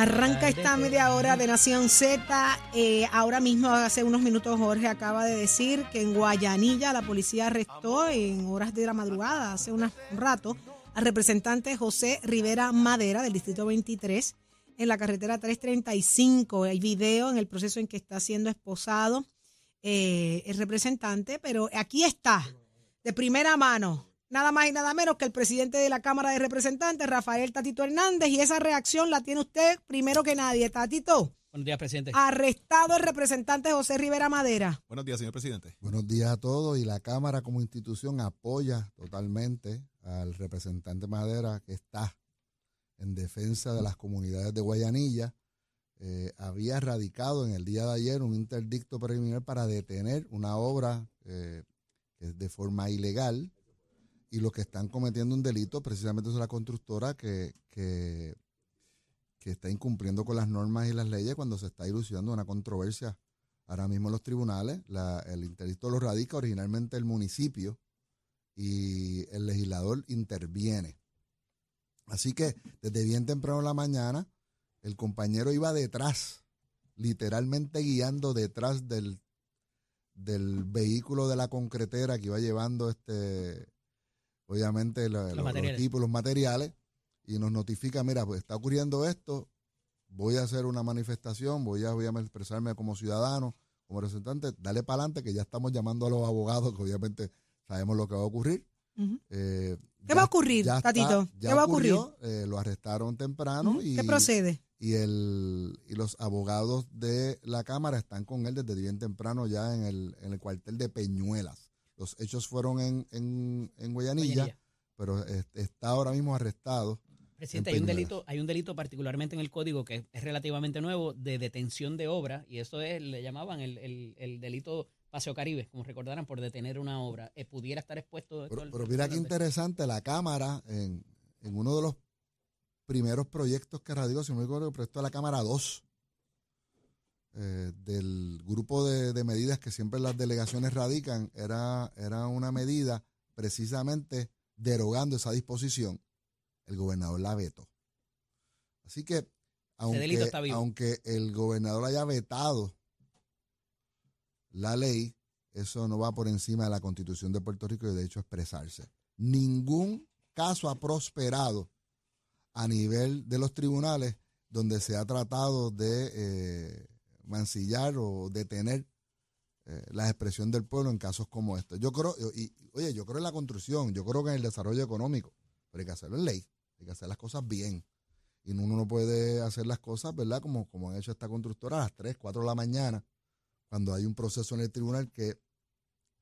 arranca esta media hora de Nación Z. Eh, ahora mismo, hace unos minutos, Jorge acaba de decir que en Guayanilla la policía arrestó en horas de la madrugada, hace un rato, al representante José Rivera Madera del Distrito 23 en la carretera 335. Hay video en el proceso en que está siendo esposado eh, el representante, pero aquí está, de primera mano, nada más y nada menos que el presidente de la Cámara de Representantes, Rafael Tatito Hernández, y esa reacción la tiene usted primero que nadie. Tatito, Buenos días, presidente. arrestado el representante José Rivera Madera. Buenos días, señor presidente. Buenos días a todos y la Cámara como institución apoya totalmente al representante Madera que está en defensa de las comunidades de Guayanilla. Eh, había radicado en el día de ayer un interdicto preliminar para detener una obra eh, que es de forma ilegal y los que están cometiendo un delito precisamente es la constructora que, que, está incumpliendo con las normas y las leyes cuando se está ilusionando una controversia ahora mismo en los tribunales. El interdicto lo radica originalmente el municipio y el legislador interviene. Así que desde bien temprano en la mañana, el compañero iba detrás, literalmente guiando detrás del, del vehículo de la concretera que iba llevando este, obviamente la- los, los materiales. equipos, los materiales, y nos notifica, mira, pues está ocurriendo esto, voy a hacer una manifestación, voy a, voy a expresarme como ciudadano, como representante, dale para adelante, que ya estamos llamando a los abogados, que obviamente sabemos lo que va a ocurrir. Eh, ¿Qué ya- va a ocurrir, ya está- Tatito? ya ¿Qué va a ocurrió, eh, lo arrestaron temprano y, ¿Qué procede? y, el, y los abogados de la Cámara están con él desde bien temprano ya en el, en el cuartel de Peñuelas. Los hechos fueron en, en, en Guayanilla, Guayanilla. pero es- está ahora mismo arrestado. Presidente, en hay un delito, hay un delito particularmente en el código que es relativamente nuevo de detención de obra y eso es, le llamaban el, el- el delito Paseo Caribe, como recordarán, por detener una obra. Eh, pudiera estar expuesto. esto Pero, mira qué interesante, la Cámara, en, en uno de los primeros proyectos que radicó, si no me equivoco, el proyecto de la Cámara 2, eh, del grupo de, de medidas que siempre las delegaciones radican, era, era una medida precisamente derogando esa disposición. El gobernador la vetó. Así que, aunque, aunque el gobernador haya vetado la ley, eso no va por encima de la constitución de Puerto Rico y de hecho expresarse. Ningún caso ha prosperado a nivel de los tribunales donde se ha tratado de eh, mancillar o detener eh, la expresión del pueblo en casos como este. Yo creo, y, oye, yo creo en la construcción, yo creo que en el desarrollo económico, pero hay que hacerlo en ley, hay que hacer las cosas bien. Y uno no puede hacer las cosas, ¿verdad? Como, como ha hecho esta constructora a las 3, 4 de la mañana, cuando hay un proceso en el tribunal que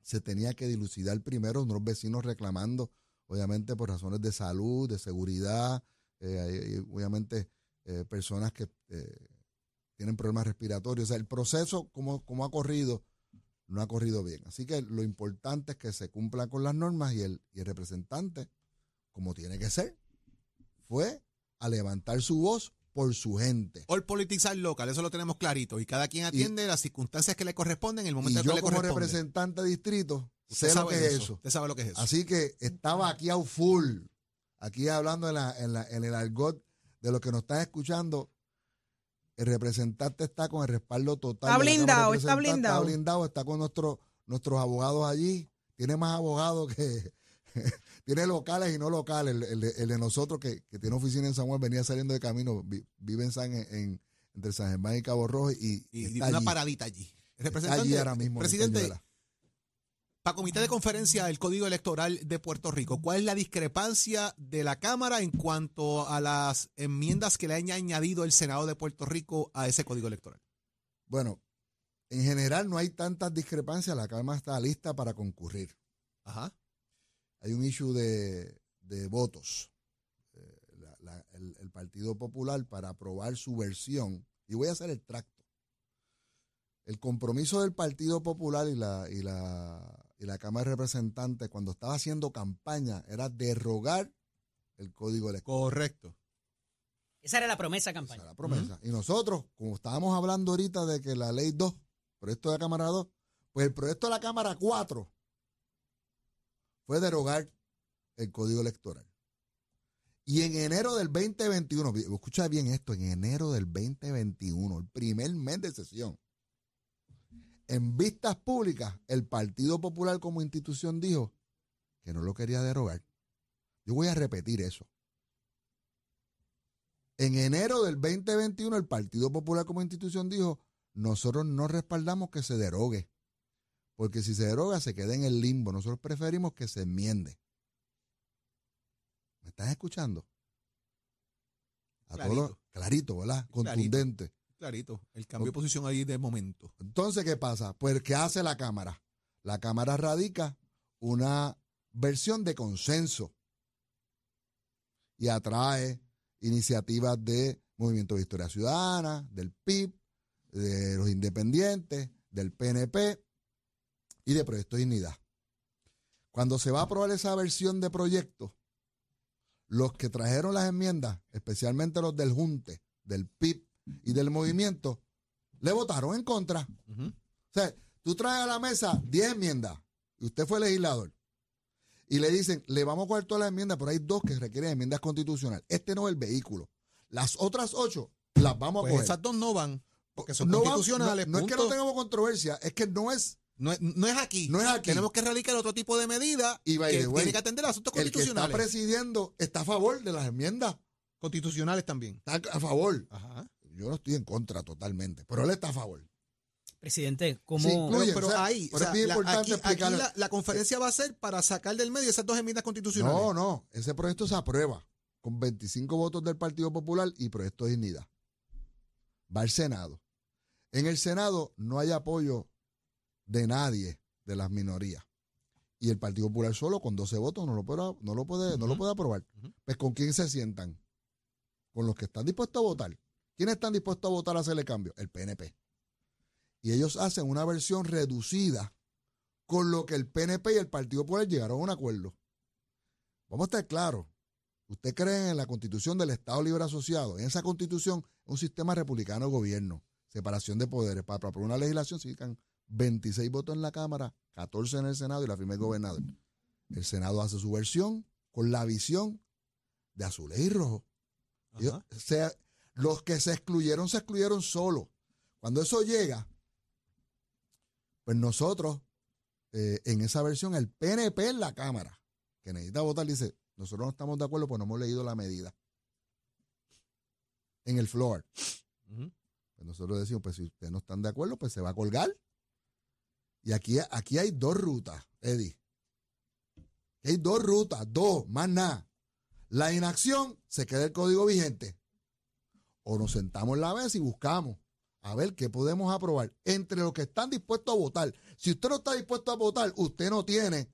se tenía que dilucidar primero, unos vecinos reclamando, obviamente por razones de salud, de seguridad, eh, obviamente eh, personas que eh, tienen problemas respiratorios. O sea, el proceso, como, como ha corrido, no ha corrido bien. Así que lo importante es que se cumpla con las normas y el, y el representante, como tiene que ser, fue a levantar su voz por su gente. All politics are local, eso lo tenemos clarito. Y cada quien atiende las circunstancias que le corresponden en el Y momento yo que le como corresponde. representante de distrito Usted sé lo sabe que de es eso. eso. Usted sabe lo que es eso. Así que estaba aquí a full, aquí hablando en, la, en, la, en el argot de lo que nos están escuchando. El representante está con el respaldo total. Está blindado, está blindado. Está blindado, está con nuestro, nuestros abogados allí. Tiene más abogados que... tiene locales y no locales. El, el de- el de nosotros que, que tiene oficina en San Juan venía saliendo de camino. vi- vive en San, en, entre San Germán y Cabo Rojo y, y está una allí. paradita allí. Representante, allí ahora mismo en presidente, Para comité de conferencia del Código Electoral de Puerto Rico, ¿cuál es la discrepancia de la Cámara en cuanto a las enmiendas que le haya añadido el Senado de Puerto Rico a ese Código Electoral? Bueno, en general no hay tantas discrepancias, la Cámara está lista para concurrir. Ajá. Hay un issue de, de votos. Eh, la- la- el, el Partido Popular para aprobar su versión, y voy a hacer el tracto. El compromiso del Partido Popular y la, y la, y la Cámara de Representantes cuando estaba haciendo campaña era derogar el Código Electoral. Correcto. Esa era la promesa de Esa campaña. era la promesa. Y nosotros, como estábamos hablando ahorita de que la ley 2, proyecto de la Cámara 2, pues el proyecto de la Cámara 4 fue derogar el Código Electoral. Y en enero del 2021, vi- escucha bien esto, en enero del 2021, el primer mes de sesión, en vistas públicas, el Partido Popular como institución dijo que no lo quería derogar. Yo voy a repetir eso. En enero del 2021, el Partido Popular como institución dijo, nosotros no respaldamos que se derogue, porque si se deroga se queda en el limbo. Nosotros preferimos que se enmiende. ¿Me estás escuchando? A todos Clarito. clarito, ¿verdad? Contundente. Clarito. El cambio de posición ahí de momento. Entonces, ¿qué pasa? Pues, ¿qué hace la Cámara? La Cámara radica una versión de consenso y atrae iniciativas de Movimiento de Historia Ciudadana, del PIB, de los independientes, del PNP y de Proyecto Dignidad. Cuando se va a aprobar esa versión de proyecto, los que trajeron las enmiendas, especialmente los del Junte, del PIB y del movimiento, le votaron en contra. O sea, tú traes a la mesa 10 enmiendas y usted fue legislador. Y le dicen, le vamos a coger todas las enmiendas, pero hay dos que requieren enmiendas constitucionales. Este no es el vehículo. Las otras ocho las vamos a Pues coger. esas dos no van, porque son No van- constitucionales. no, no es que no tengamos controversia, es que no es No es, no es aquí. No es aquí. Tenemos que radicar otro tipo de medida Y by que way, tiene que atender asuntos el que está constitucionales. presidiendo, está a favor de las enmiendas. constitucionales también. Está a favor. Ajá. Yo no estoy en contra totalmente, pero él está a favor. Presidente, ¿cómo, Sí, incluye- Pero, pero o sea, ahí, pero o sea, es bien la, importante aquí, la, la conferencia va a ser para sacar del medio esas dos enmiendas constitucionales. No, no, ese proyecto se aprueba con 25 votos del Partido Popular y Proyecto de Dignidad. Va al Senado. En el Senado no hay apoyo de nadie de las minorías. Y el Partido Popular solo con 12 votos no lo puede, no lo puede, no lo puede aprobar. Pues ¿con quién se sientan? Con los que están dispuestos a votar. ¿Quiénes están dispuestos a votar a hacerle cambio? El PNP. Y ellos hacen una versión reducida con lo que el PNP y el Partido Popular llegaron a un acuerdo. Vamos a estar claros. Usted cree en la constitución del Estado Libre Asociado. En esa constitución, un sistema republicano de gobierno, separación de poderes. Para aprobar una legislación, se necesitan 26 votos en la Cámara, 14 en el Senado y la firma del gobernador. El Senado hace su versión con la visión de azules y rojo. Ellos- Ajá. se- los que se excluyeron, se excluyeron solos. Cuando eso llega, pues nosotros, eh, en esa versión, el PNP en la Cámara, que necesita votar, dice, nosotros no estamos de acuerdo, pues no hemos leído la medida. En el floor. Pues nosotros decimos, pues si ustedes no están de acuerdo, pues se va a colgar. Y aquí, aquí hay dos rutas, Eddie. Hay dos rutas, dos, más nada. La inacción se queda el código vigente. O nos sentamos en la mesa y buscamos a ver qué podemos aprobar entre los que están dispuestos a votar. Si usted no está dispuesto a votar, usted no tiene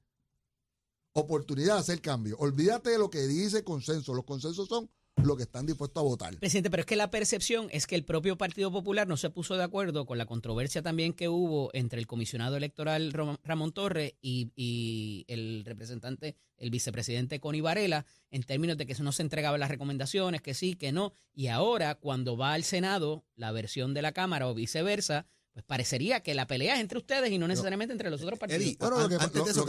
oportunidad de hacer cambio. Olvídate de lo que dice consenso. Los consensos son los que están dispuestos a votar. Presidente, pero es que la percepción es que el propio Partido Popular no se puso de acuerdo con la controversia también que hubo entre el comisionado electoral Ramón Torres y, y el representante, el vicepresidente Connie Varela, en términos de que no se entregaban las recomendaciones, que sí, que no. Y ahora, cuando va al Senado la versión de la Cámara o viceversa, pues parecería que la pelea es entre ustedes y no necesariamente entre los otros partidos. Eddie, Bueno, an- lo que- antes lo- de eso, lo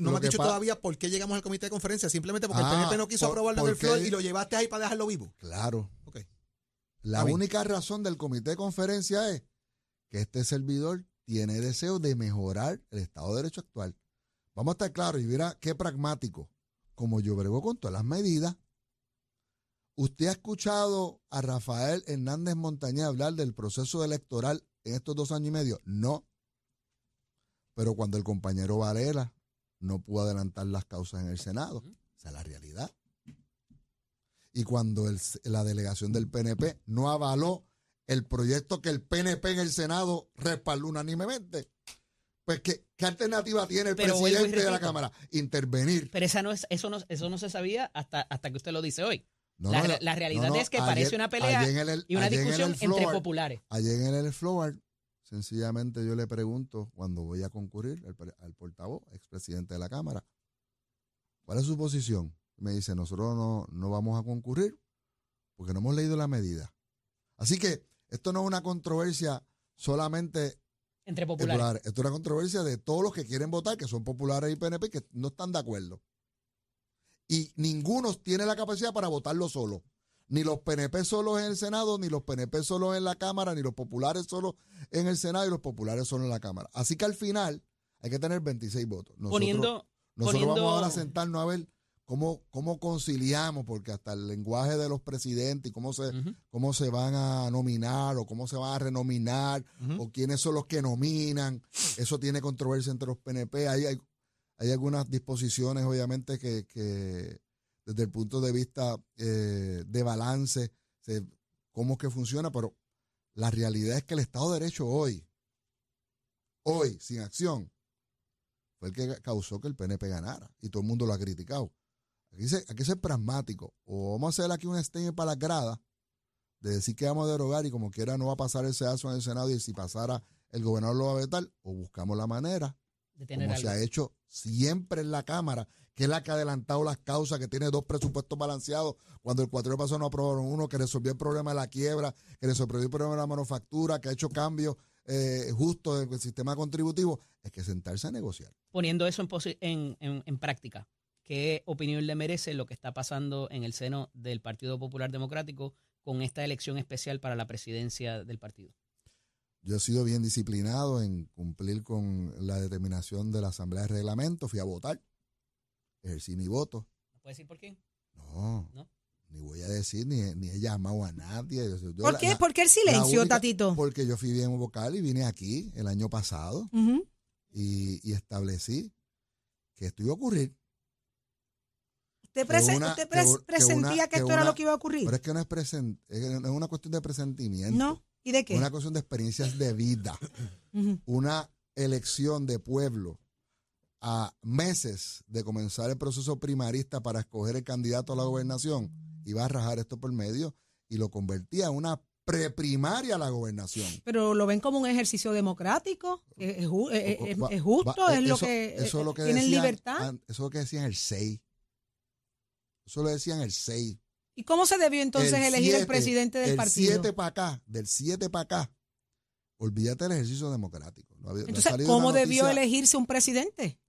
no me has dicho todavía por qué llegamos al comité de conferencia, simplemente porque Ah, el PNP no quiso por- aprobarlo en el porque- floor y lo llevaste ahí para dejarlo vivo. Claro. Ok. La Está bien. única razón del comité de conferencia es que este servidor tiene deseo de mejorar el Estado de Derecho actual. Vamos a estar claros y mira qué pragmático. Como yo brego con todas las medidas, ¿usted ha escuchado a Rafael Hernández Montañez hablar del proceso electoral en estos dos años y medio? No. Pero cuando el compañero Varela no pudo adelantar las causas en el Senado, esa es la realidad. Y cuando el- la delegación del PNP no avaló el proyecto que el PNP en el Senado respaldó unánimemente, pues ¿qué, qué alternativa tiene el Pero presidente de la. Cámara? Intervenir. Pero esa no es, eso, no, eso no se sabía hasta, hasta que usted lo dice hoy. No, la, no, la- la realidad no, es que ayer- parece una pelea el- y una en discusión entre populares. Ayer en el floor, sencillamente yo le pregunto cuando voy a concurrir al, al portavoz, expresidente de la Cámara, ¿cuál es su posición? Me dice, nosotros no, no vamos a concurrir porque no hemos leído la medida. Así que esto no es una controversia solamente Entre populares, esto es una controversia de todos los que quieren votar, que son populares y PNP, que no están de acuerdo. Y ninguno tiene la capacidad para votarlo solo. Ni los PNP solos en el Senado, ni los PNP solos en la Cámara, ni los populares solos en el Senado y los populares solos en la Cámara. Así que al final hay que tener 26 votos. Nosotros, poniendo, nosotros poniendo- vamos ahora a sentarnos a ver cómo, cómo conciliamos, porque hasta el lenguaje de los presidentes y cómo se, cómo se van a nominar o cómo se van a renominar o quiénes son los que nominan. Eso tiene controversia entre los PNP. Hay, hay, hay algunas disposiciones, obviamente, que, desde el punto de vista eh, de balance, se- cómo es que funciona, pero la realidad es que el Estado de Derecho hoy, hoy, sin acción, fue el que causó que el PNP ganara y todo el mundo lo ha criticado. Aquí se- hay que ser pragmático. O vamos a hacer aquí un estatement para las gradas de decir que vamos a derogar y como quiera no va a pasar el sedazo en el Senado y si pasara el gobernador lo va a vetar, o buscamos la manera, de tener como se algo. ha hecho siempre en la Cámara, que es la que ha adelantado las causas, que tiene dos presupuestos balanceados, cuando el cuatro pasado no aprobaron uno, que resolvió el problema de la quiebra, que resolvió el problema de la manufactura, que ha hecho cambios eh, justos del sistema contributivo, es que sentarse a negociar. poniendo eso en, posi- en, en- en práctica, ¿qué opinión le merece lo que está pasando en el seno del Partido Popular Democrático con esta elección especial para la presidencia del partido? Yo he sido bien disciplinado en cumplir con la determinación de la Asamblea de Reglamento, fui a votar, ejercí mi voto. ¿No puede decir por quién? No, ¿No? ni voy a decir, ni, ni he llamado a nadie. Yo- ¿Por la- qué? la- ¿Por qué el silencio, única- Tatito? Porque yo fui bien vocal y vine aquí el año pasado y, y establecí que esto iba a ocurrir. ¿Usted, Que prese- una- usted pres- que presentía una- que, esto era lo que iba a ocurrir? Pero es que no es, presen- es que no es una cuestión de presentimiento. ¿No? ¿Y de Es qué? una cuestión de experiencias de vida. Una elección de pueblo a meses de comenzar el proceso primarista para escoger el candidato a la gobernación, iba a rajar esto por medio y lo convertía en una preprimaria a la gobernación. Pero lo ven como un ejercicio democrático, es, es ju- es- es- Va- es justo, es lo que, eso es lo que tienen decían libertad. Eso es lo que decían el 6. Eso lo decían el 6. ¿Y cómo se debió entonces El elegir el presidente del el partido? 7 para acá, del 7 para acá, olvídate del ejercicio democrático. No había- Entonces, ¿cómo debió elegirse un presidente?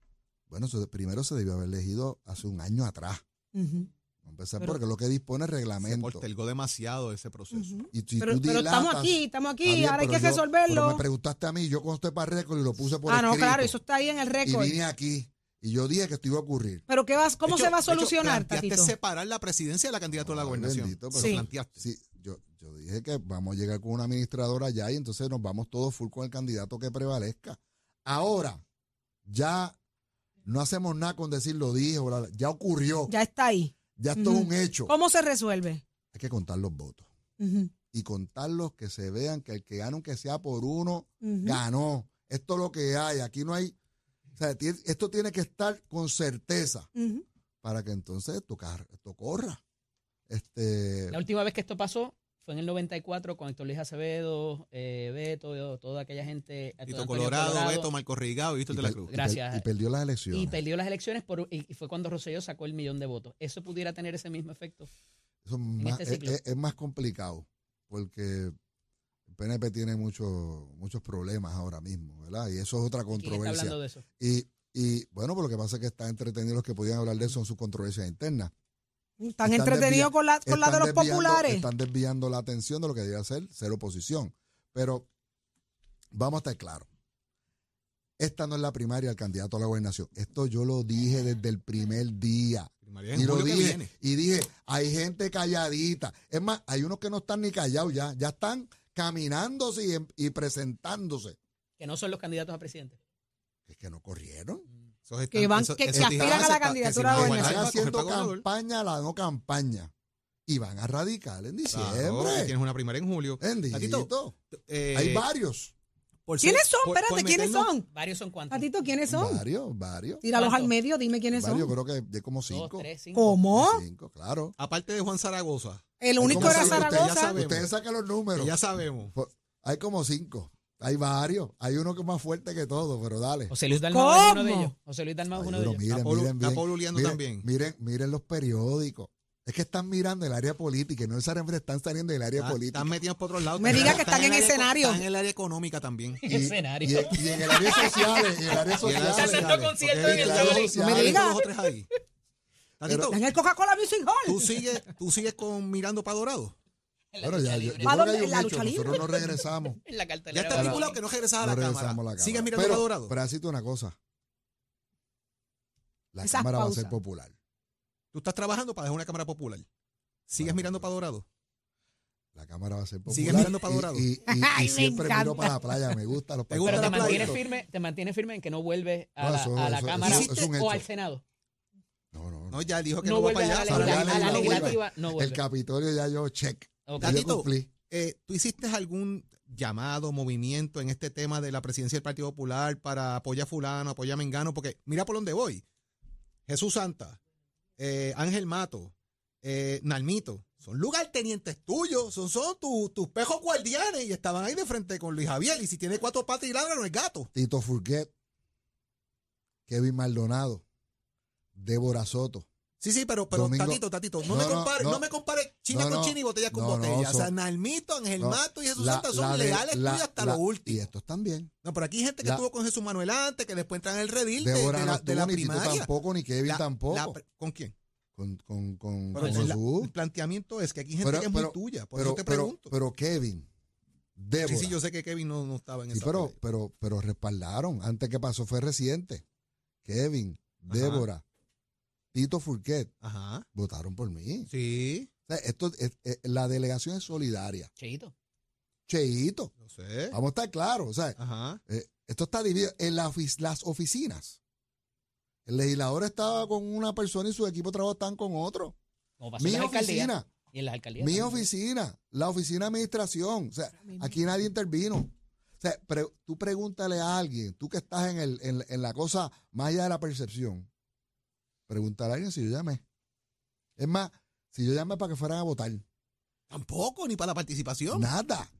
Bueno, eso primero se debió haber elegido hace un año atrás. Vamos a empezar Pero- porque lo que dispone el Se reglamento. postergó demasiado ese proceso. Y si Pero, tú pero estamos aquí, estamos aquí, bien, ahora hay que yo- resolverlo. Pero me preguntaste a mí, yo consté para récord y lo puse por ah, no, claro, eso está ahí en el Y récord. vine aquí y yo dije que esto iba a ocurrir. Pero ¿qué vas, ¿cómo hecho- se va a hecho, solucionar, planteaste Tatito? separar la presidencia de la candidatura a la Ay, gobernación. bendito, pero- Lo Sí. planteaste. Sí, yo, yo dije que vamos a llegar con una administradora allá y entonces nos vamos todos full con el candidato que prevalezca. Ahora, ya no hacemos nada con decir lo dije, ya ocurrió, ya, Ya está ahí. esto Ujú. es un hecho. ¿Cómo se resuelve? Hay que contar los votos y contarlos que se vean que el que gana, aunque sea por uno, ganó. Esto es lo que hay, aquí no hay, sea, esto tiene que estar con certeza para que entonces esto, esto corra. Este, La última vez que esto pasó fue en el 94 con Héctor Luis Acevedo, eh, Beto, toda aquella gente. Tito Antonio Colorado, Beto, Marco Rigao y Víctor de la Cruz. y per- Gracias. Y perdió las elecciones. Y perdió las elecciones por, y y fue cuando Rosselló sacó el millón de votos. ¿Eso pudiera tener ese mismo efecto? Eso es, más, este es, ciclo. es- es más complicado porque PNP tiene muchos muchos problemas ahora mismo, ¿verdad? Y eso es otra ¿Quién está controversia. hablando de eso? Y, y bueno, pues lo que pasa es que están entretenidos los que podían hablar de eso son sus controversias internas. Están Están entretenidos con la, con la de los populares. Están desviando la atención de lo que debería ser ser oposición. Pero vamos a estar claros. Esta no es la primaria del candidato a la gobernación. Esto yo lo dije desde el primer día. Primaria en Y lo dije, y dije, hay gente calladita. Es más, hay unos que no están ni callados ya, ya están caminándose y, y presentándose. Que no son los candidatos a presidente. Es que no corrieron. Esos Que van- que- que aspiran a la candidatura de Están haciendo campaña, la no campaña. Y van a radical en diciembre. tienes una primera en julio. Tatito, eh, Hay varios. por ¿Quiénes son? por- Espérate, por ¿quiénes meternos- son? Varios son cuantos. Tatito, ¿quiénes son? Varios, varios. Tíralos al ¿Cuántos? medio, dime quiénes Varios, son. creo que de como Dos, cinco. tres, cinco. ¿Cómo? Cinco, claro. Aparte de Juan Zaragoza, El único era cinco, ustedes Zaragoza. Ustedes sacan los números. ya sabemos. Hay como cinco. Hay varios. Hay uno que es más fuerte que todo, pero dale. José Luis Dalmau es uno de ellos. José Luis Dalmau es uno de ellos. miren, Está polu- miren está bien. miren, también. Miren, miren los periódicos. Es que están mirando el área política y no necesariamente están saliendo del área Están- política. Están metidos por otros lados. Me diga que están en el área- escenario. Están en el área económica también. y, escenario. y- y en el área social, en el área Y el área social. Haciendo sociales, conciertos en el me diga. dos o tres ahí. En el Coca-Cola Music Hall. ¿tú sigues, tú sigues con mirando para Dorado. En la Bueno, ya, yo, yo libre. ¿Para creo que hay. Nosotros no regresamos. En la Ya está estipulado la- que no regresas a No la regresamos cámara. a la cámara. ¿Sigues mirando pero, para Dorado? Pero así una cosa. La Esas cámara va a ser popular. Tú estás trabajando para dejar una cámara popular. ¿Sigues mirando para Dorado? La cámara va a ser popular. Sigues mirando para Dorado. Y, y- y Ay, me siempre miro para la playa. Me gusta los ¿Te gusta Pero la te mantienes firme, te mantienes firme en que no vuelve a No, la, eso- a la eso- Cámara eso- eso es un o al Senado. No, no, no. No, ya dijo que No no, va vuelve para a allá. la, a la legislativa. legislativa. No El. Capitolio ya yo check. Ok. Ya yo Tatito, cumplí. Eh, ¿Tú hiciste algún llamado, movimiento en este tema de la presidencia del Partido Popular para apoyar a fulano, apoyar a Mengano? Porque mira por dónde voy. Jesús Santa, eh, Ángel Mato, eh, Nalmito, son lugartenientes tuyos, son, son tu- tus pejos guardianes y estaban ahí de frente con Luis Javier. Y si tiene cuatro patas y ladra, no es gato. Tito Furquet. Kevin Maldonado. Débora Soto. Sí, sí, pero, pero Domingo- Tatito, Tatito, no, No, me compare, no, no. me compare China No, con. China y botella con botella. o sea, Nalmito, Ángel. Mato y Jesús La- Santa son de- leales la- tuyos hasta la- lo último. Y estos también. No, pero aquí hay gente que estuvo con Jesús Manuel antes, que después entran en el redil de, Débora de no la, de la ni primaria. tampoco, ni Kevin tampoco. ¿Con quién? con, con, con, Pero con Jesús. el planteamiento es que aquí hay gente Pero- que es pero- muy tuya, por pero, eso te pregunto. pero Kevin, Débora. sí, sí, yo sé que Kevin no, no estaba en Sí, esa pero, pero, pero respaldaron. Antes que pasó fue reciente. Kevin. Débora, Tito Furquet Ajá, votaron por mí. sí, O sea, esto, es- es- la delegación es solidaria. Cheito. Cheito, sé. vamos a estar claros. O sea, Ajá. eh, esto está dividido en la ofi- las oficinas. El legislador estaba con una persona y su equipo de trabajo están con otro. Como pasó Mi en oficina, Y en las alcaldías. mi también. oficina, la oficina de administración. O sea, aquí nadie intervino. O sea, pre- tú pregúntale a alguien, tú que estás en, el, en, en la cosa más allá de la percepción, pregúntale a alguien si yo llamé. Es más, si yo llamé para que fueran a votar. Tampoco, ni para la participación. Nada.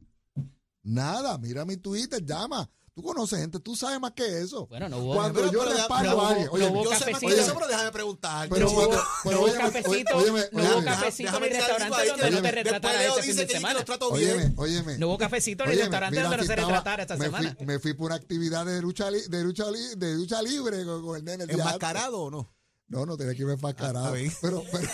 Nada. Mira mi Twitter, llama. Tú conoces gente, tú sabes más que eso. Bueno, no hubo. Cuando Pero- yo pero- respaldo pero- a alguien, oye, yo sé más que eso, pero déjame preguntar. Pero no hubo, no cafecito, óyeme, no hubo cafecito ni restaurante donde no te Leo este fin de semana. óyeme, bien. óyeme. No hubo cafecito ni restaurante donde no se retratara esta semana. Me fui por una actividad de lucha, li- de lucha, li- de lucha libre con, el nene. ¿Enmascarado o no? No, no tenía que irme enmascarado. Ah, está pero, pero.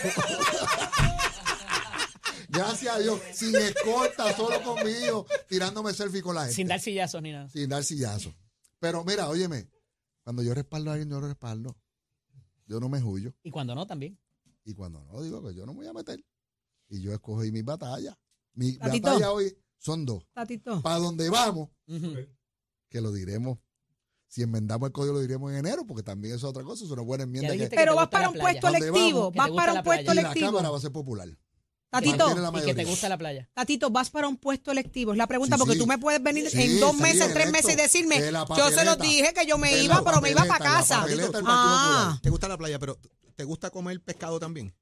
Gracias a Dios, sin escolta, solo conmigo, tirándome selfie con la gente. Sin dar sillazos ni nada. Sin dar sillazo. Pero mira, óyeme, cuando yo respaldo a alguien, yo lo respaldo. Yo no me huyo. Y cuando no, también. Y cuando no, digo que yo no me voy a meter. Y yo escogí mis batallas. Mi Tatito. batalla hoy son dos. Tatito. Para donde vamos, que lo diremos. Si enmendamos el código, lo diremos en enero, porque también eso es otra cosa. Es una buena enmienda. Que- Pero vas para un playa. puesto ¿Dónde electivo. Vas para un puesto y la electivo. Cámara va a ser popular. Tatito, Y que te gusta la playa. Tatito, vas para un puesto electivo. Es la pregunta, Sí, porque sí. tú me puedes venir Sí, en dos sí, meses, tres meses y decirme, De yo se los dije que yo me iba, pero me iba para casa. Partido Ah. ¿Te gusta la playa, pero te gusta comer pescado también?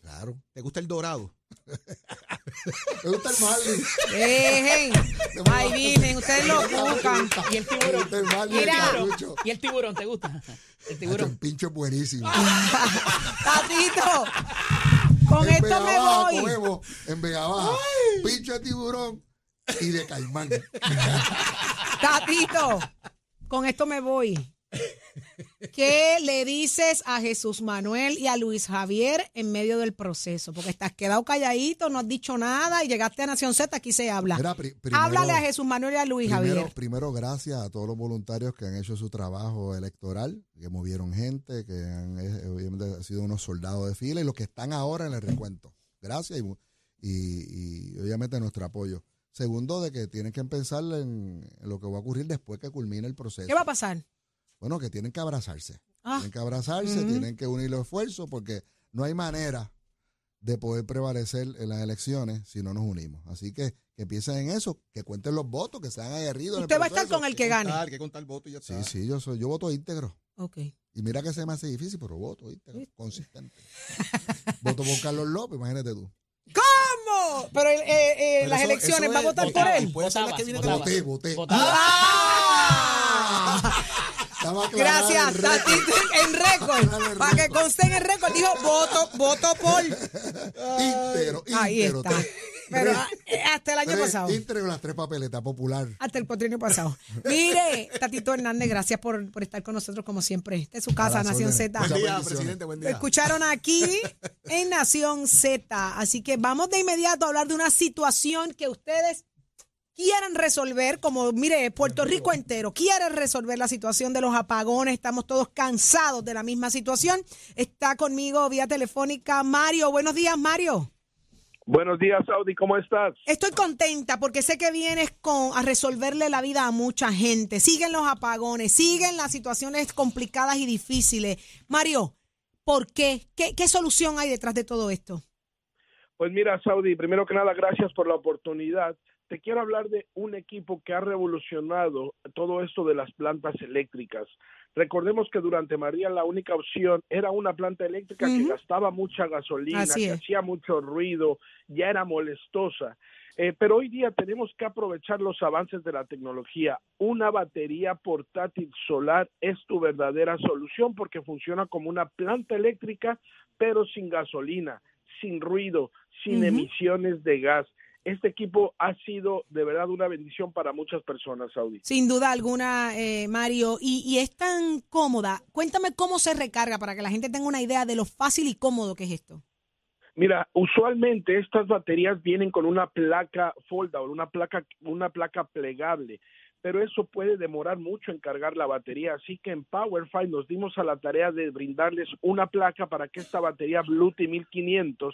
Claro. ¿Te gusta el dorado? Me gusta el Marley. dejen. Ahí vienen, ustedes lo buscan. Y el Me tiburón. gusta el Marley. Mira. el carrucho. Y el tiburón, ¿te gusta? El tiburón. pincho es buenísimo. Tatito, con en esto Vega me Baja voy. comemos, en Vega Baja, pincho de tiburón y de caimán. Tatito, con esto me voy. ¿Qué le dices a Jesús Manuel y a Luis Javier en medio del proceso? Porque estás quedado calladito, no has dicho nada y llegaste a Nación Z, aquí se habla. Mira, pri- primero- Háblale a Jesús Manuel y a Luis Primero, Javier. primero, gracias a todos los voluntarios que han hecho su trabajo electoral, que movieron gente, que han eh, obviamente han sido unos soldados de fila y los que están ahora en el recuento. Gracias y, y- y obviamente nuestro apoyo. Segundo, de que tienen que pensar en, en lo que va a ocurrir después que culmine el proceso. ¿Qué va a pasar? Bueno, que tienen que abrazarse. Ah, Tienen que abrazarse, tienen que unir los esfuerzos porque no hay manera de poder prevalecer en las elecciones si no nos unimos. Así que que piensen en eso, que cuenten los votos, que sean aguerridos. en el Usted va a estar con el que gane. Contar, que contar votos y ya está. Sí, sí, yo soy, yo voto íntegro. Ok. Y mira que se me hace difícil, pero voto íntegro, consistente. voto por Carlos López, imagínate tú. ¿Cómo? Pero eh, eh, Pero las eso- elecciones, eso ¿va a es- votar por votaba, él? Puede ser la que viene de Votabas, Voté, voté. Votaba. ¡Ah! Gracias. Tatito, en récord. Para que conste en el récord, dijo voto, voto por. Ahí está. Pero ah, eh, hasta el año tres- pasado. Íntegro las tres papeletas, popular. Hasta el cuatrienio pasado. Mire, Tatito Hernández, gracias por, por estar con nosotros como siempre. Esta es su casa, Nación. Z. Buen día, presidente, buen Lo día. escucharon aquí en Nación Z. Así que vamos de inmediato a hablar de una situación que ustedes quieren resolver, como mire, Puerto Rico entero quiere resolver la situación de los apagones. Estamos todos cansados de la misma situación. Está conmigo vía telefónica Mario. Buenos días, Mario. Buenos días, Saudi, ¿cómo estás? Estoy contenta porque sé que vienes con a resolverle la vida a mucha gente. Siguen los apagones, siguen las situaciones complicadas y difíciles. Mario, ¿por qué? ¿Qué, qué solución hay detrás de todo esto? Pues mira, Saudi, primero que nada, gracias por la oportunidad. Te quiero hablar de un equipo que ha revolucionado todo esto de las plantas eléctricas. Recordemos que durante María la única opción era una planta eléctrica que gastaba mucha gasolina, Así que es. hacía mucho ruido, ya era molestosa. Eh, pero hoy día tenemos que aprovechar los avances de la tecnología. Una batería portátil solar es tu verdadera solución porque funciona como una planta eléctrica, pero sin gasolina, sin ruido, sin emisiones de gas. Este equipo ha sido de verdad una bendición para muchas personas, Saudi. Sin duda alguna, eh, Mario, y, y es tan cómoda. Cuéntame cómo se recarga para que la gente tenga una idea de lo fácil y cómodo que es esto. Mira, usualmente estas baterías vienen con una placa foldable, una placa, una placa plegable, pero eso puede demorar mucho en cargar la batería. Así que en PowerFi nos dimos a la tarea de brindarles una placa para que esta batería Bluetooth 1500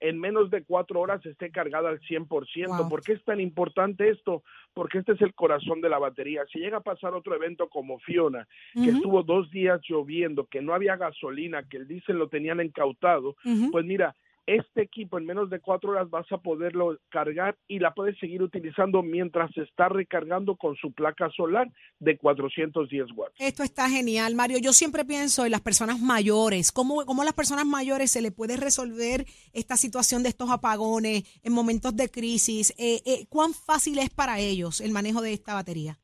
en menos de cuatro horas esté cargada al 100%. Wow. ¿Por qué es tan importante esto? Porque este es el corazón de la batería. Si llega a pasar otro evento como Fiona, que estuvo dos días lloviendo, que no había gasolina, que el diésel lo tenían incautado, pues mira, este equipo en menos de cuatro horas vas a poderlo cargar y la puedes seguir utilizando mientras se está recargando con su placa solar de 410 watts. Esto está genial, Mario. Yo siempre pienso en las personas mayores. ¿Cómo, cómo a las personas mayores se le puede resolver esta situación de estos apagones en momentos de crisis? Eh, eh, ¿Cuán fácil es para ellos el manejo de esta batería?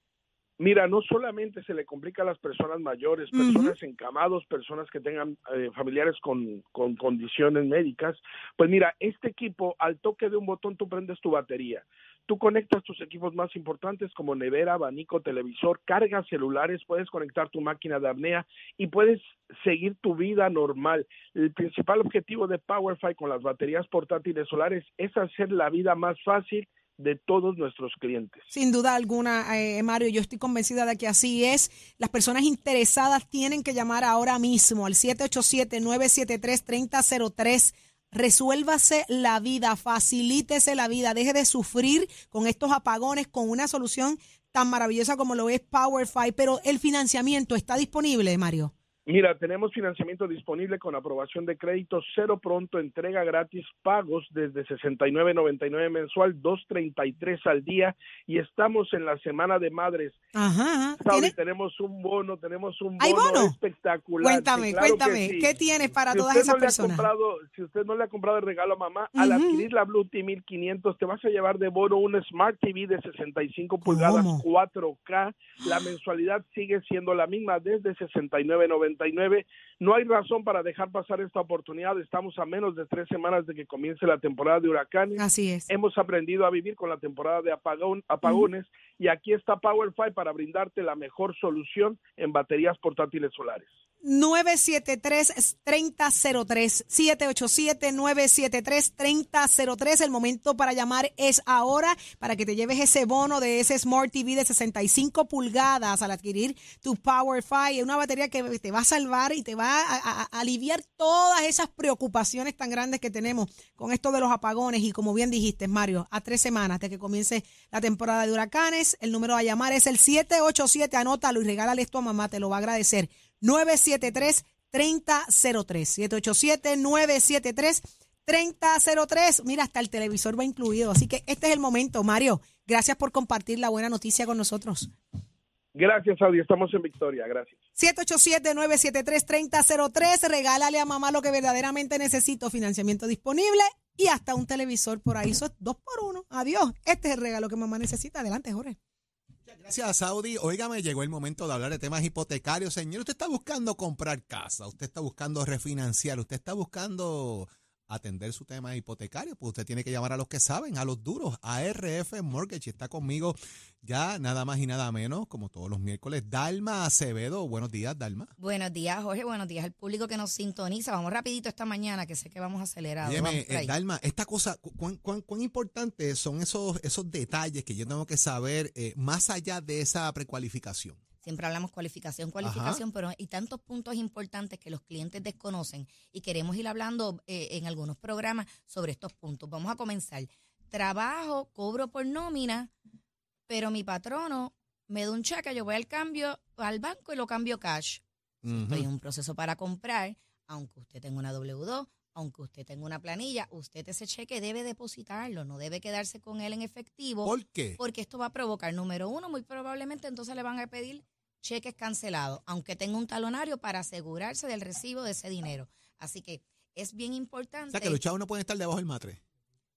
Mira, no solamente se le complica a las personas mayores, personas encamados, personas que tengan eh, familiares con, con condiciones médicas. Pues mira, este equipo, al toque de un botón, tú prendes tu batería. Tú conectas tus equipos más importantes como nevera, abanico, televisor, cargas celulares, puedes conectar tu máquina de apnea y puedes seguir tu vida normal. El principal objetivo de PowerFi con las baterías portátiles solares es hacer la vida más fácil de todos nuestros clientes. Sin duda alguna, eh, Mario, yo estoy convencida de que así es. Las personas interesadas tienen que llamar ahora mismo al 787-973-3003. Resuélvase la vida, facilítese la vida, deje de sufrir con estos apagones, con una solución tan maravillosa como lo es PowerFi, pero el financiamiento está disponible, Mario. Mira, tenemos financiamiento disponible con aprobación de crédito, cero pronto, entrega gratis, pagos desde 69.99 mensual, 2.33 al día y estamos en la semana de madres. Ajá. ¿Tiene- tenemos un bono, tenemos un bono, espectacular. Cuéntame, Sí, claro que cuéntame, sí. ¿qué tienes para Si todas esas no personas? comprado- si usted no le ha comprado el regalo a mamá, al Ujú. adquirir la Bluetooth 1500 te vas a llevar de bono un Smart TV de 65 pulgadas ¿Cómo? 4K. La mensualidad sigue siendo la misma desde 69.99. 69 no hay razón para dejar pasar esta oportunidad. Estamos a menos de tres semanas de que comience la temporada de huracanes. Así es. Hemos aprendido a vivir con la temporada de apagón- apagones y aquí está PowerFi para brindarte la mejor solución en baterías portátiles solares. 973-3003, 787-973-3003. El momento para llamar es ahora para que te lleves ese bono de ese Smart TV de 65 pulgadas al adquirir tu PowerFi. Es una batería que te va a salvar y te va a, aliviar todas esas preocupaciones tan grandes que tenemos con esto de los apagones. Y como bien dijiste, Mario, a tres semanas de que comience la temporada de huracanes, 973, el número a llamar es el 787, anótalo y regálale esto a mamá, te lo va a agradecer. 973-3003, 787-973-3003. Mira, hasta el televisor va incluido. Así que este es el momento, Mario. Gracias por compartir la buena noticia con nosotros. Gracias, Audi. Estamos en victoria. Gracias. 787-973-3003. Regálale a mamá lo que verdaderamente necesito. Financiamiento disponible y hasta un televisor por ahí. Eso es dos por uno. Adiós. Este es el regalo que mamá necesita. Adelante, Jorge. Gracias, Saudi. Óigame, llegó el momento de hablar de temas hipotecarios. Señor, usted está buscando comprar casa, usted está buscando refinanciar, usted está buscando atender su tema hipotecario, pues usted tiene que llamar a los que saben, a los duros, a RF Mortgage. Está conmigo ya nada más y nada menos, como todos los miércoles, Dalma Acevedo. Buenos días, Dalma. Buenos días, Jorge. Buenos días al público que nos sintoniza. Vamos rapidito esta mañana, que sé que vamos por eh. Dalma, esta cosa, cu- ¿cuán, cuán, cuán importantes son esos, esos detalles que yo tengo que saber eh, más allá de esa precualificación? Siempre hablamos cualificación, cualificación, pero hay tantos puntos importantes que los clientes desconocen y queremos ir hablando eh, en algunos programas sobre estos puntos. Vamos a comenzar. Trabajo, cobro por nómina, pero mi patrono me da un cheque, yo voy al cambio, al banco y lo cambio cash. Estoy en un proceso para comprar, aunque usted tenga una W2, aunque usted tenga una planilla, usted ese cheque debe depositarlo, no debe quedarse con él en efectivo. ¿Por qué? Porque esto va a provocar, número uno, muy probablemente entonces le van a pedir cheques cancelados, aunque tenga un talonario para asegurarse del recibo de ese dinero. Así que es bien O importante. sea, que los chavos no pueden estar debajo del matre.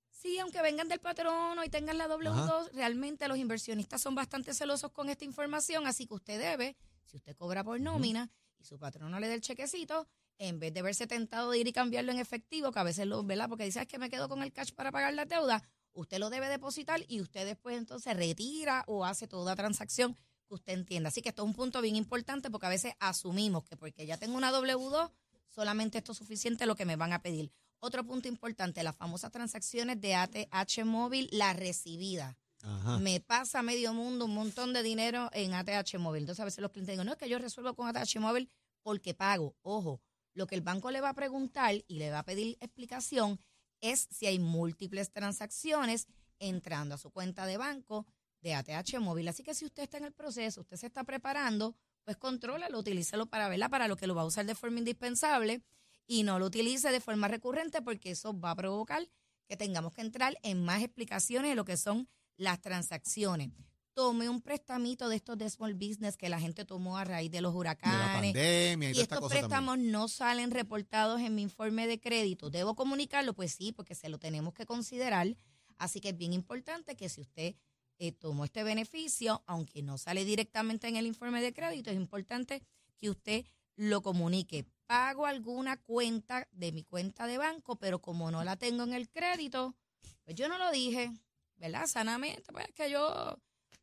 Sí, aunque vengan del patrono y tengan la W2, realmente los inversionistas son bastante celosos con esta información, así que usted debe, si usted cobra por nómina y su patrono le da el chequecito, en vez de verse tentado de ir y cambiarlo en efectivo, que a veces lo, ¿verdad? Porque dice, "Ah, es que me quedo con el cash para pagar la deuda, usted lo debe depositar y usted después entonces retira o hace toda transacción que usted entienda. Así que esto es un punto bien importante porque a veces asumimos que porque ya tengo una W2, solamente esto es suficiente lo que me van a pedir. Otro punto importante, las famosas transacciones de ATH móvil, la recibida. Ajá. Me pasa medio mundo un montón de dinero en ATH móvil. Entonces a veces los clientes digo, no, es que yo resuelvo con ATH móvil porque pago. Ojo, lo que el banco le va a preguntar y le va a pedir explicación es si hay múltiples transacciones entrando a su cuenta de banco de ATH móvil. Así que si usted está en el proceso, usted se está preparando, pues contrólalo, utilícelo para verla, para lo que lo va a usar de forma indispensable y no lo utilice de forma recurrente porque eso va a provocar que tengamos que entrar en más explicaciones de lo que son las transacciones. Tome un prestamito de estos de small business que la gente tomó a raíz de los De la huracanes. pandemia y, estos también. préstamos no salen reportados en mi informe de crédito. ¿Debo comunicarlo? Pues sí, porque se lo tenemos que considerar. Así que es bien importante que si usted eh, tomó este beneficio, aunque no sale directamente en el informe de crédito, es importante que usted lo comunique. Pago alguna cuenta de mi cuenta de banco, pero como no la tengo en el crédito, pues yo no lo dije, ¿verdad? Sanamente, pues es que yo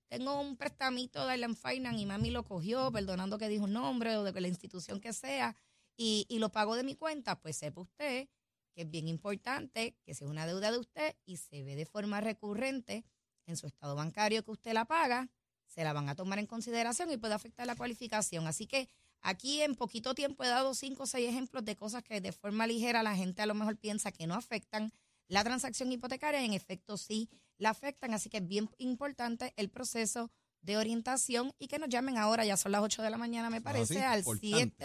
tengo un prestamito de Island Finance y mami lo cogió, perdonando que dijo un nombre o de la institución que sea, y, y lo pago de mi cuenta, pues sepa usted que es bien importante que si es una deuda de usted y se ve de forma recurrente en su estado bancario que usted la paga, se la van a tomar en consideración y puede afectar la cualificación. Así que aquí en poquito tiempo he dado cinco o seis ejemplos de cosas que de forma ligera la gente a lo mejor piensa que no afectan la transacción hipotecaria, en efecto sí la afectan, así que es bien importante el proceso de orientación y que nos llamen ahora, ya son las 8 de la mañana me parece, sí, al importante.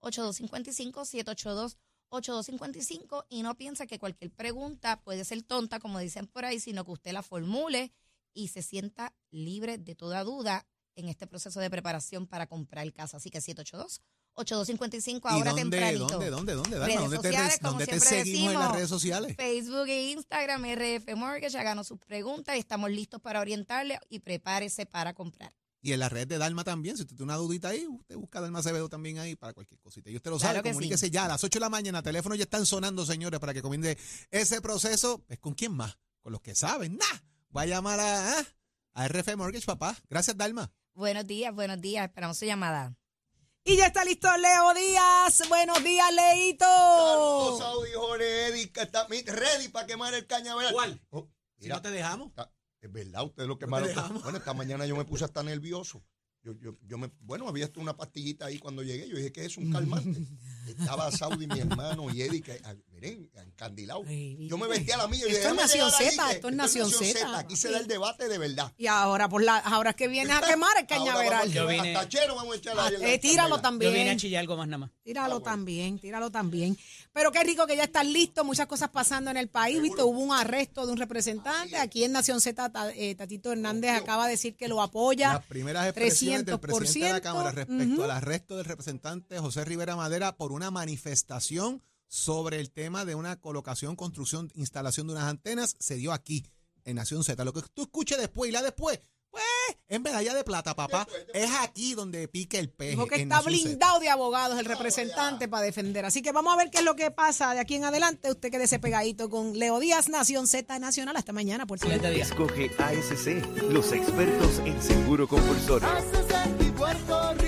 782-8255, 782-8255 y no piensa que cualquier pregunta puede ser tonta, como dicen por ahí, sino que usted la formule y se sienta libre de toda duda en este proceso de preparación para comprar casa. Así que 782 8255 ¿Y ahora dónde, tempranito. dónde, dónde, dónde, ¿Dónde te, sociales, como dónde te seguimos en las redes sociales? Facebook e Instagram, RF Mortgage, háganos sus preguntas y estamos listos para orientarle y prepárese para comprar. Y en la red de Dalma también, si usted tiene una dudita ahí, usted busca Dalma Acevedo también ahí para cualquier cosita. Y usted lo Claro sabe, sí. comuníquese ya a las 8 de la mañana, teléfonos ya están sonando, señores, para que comience ese proceso. ¿Es con quién más? Con los que saben. ¡Nah! Va a llamar a, ¿ah? a RF Mortgage, papá. Gracias, Dalma. Buenos días, buenos días. Esperamos su llamada. Y ya está listo Leo Díaz. Buenos días, Leito. Saludos, Saudi, Jorge, Eddie, que está mi- ready para quemar el cañaveral. ¿Cuál? Oh, Si no te dejamos. está- es verdad, ustedes lo quemaron. dejamos. bueno, esta mañana yo me puse hasta nervioso. Yo, yo, yo me, bueno, había hasta una pastillita ahí cuando llegué. Yo dije que es un calmante. Estaba Saudi, mi hermano, y Eddie, que ah, miren, encandilado. Yo me vestí a la mía y Esto dije, es "Déjame Nación Z, que esto es Nación Z". Aquí se da el debate de verdad. Y ahora, por la, ahora es que vienes a quemar el cañaveral. Yo echar- vine- Hasta chero vamos a echar Ah, eh, tíralo también. Yo vine a chillar algo más nada más. Tíralo también, tíralo también. Pero qué rico que ya estás listo, muchas cosas pasando en el país. Viste, hubo un arresto de un representante. Aquí en Nación Z, eh, Tatito Hernández acaba de decir que lo apoya. Las primeras expresiones del presidente de la 300%. Cámara respecto al arresto del representante José Rivera Madera por una manifestación sobre el tema de una colocación, construcción, instalación de unas antenas, se dio aquí, en Nación Z. Lo que tú escuches después y la después, pues, es medalla de plata, papá. Es aquí donde pique el peje. Dijo que en está blindado de abogados el representante para defender. Así que vamos a ver qué es lo que pasa de aquí en adelante. Usted quédese pegadito con Leo Díaz, Nación Z Nacional. Hasta mañana, por cierto. Escoge ASC, los expertos en seguro compulsorio. Puerto Rico.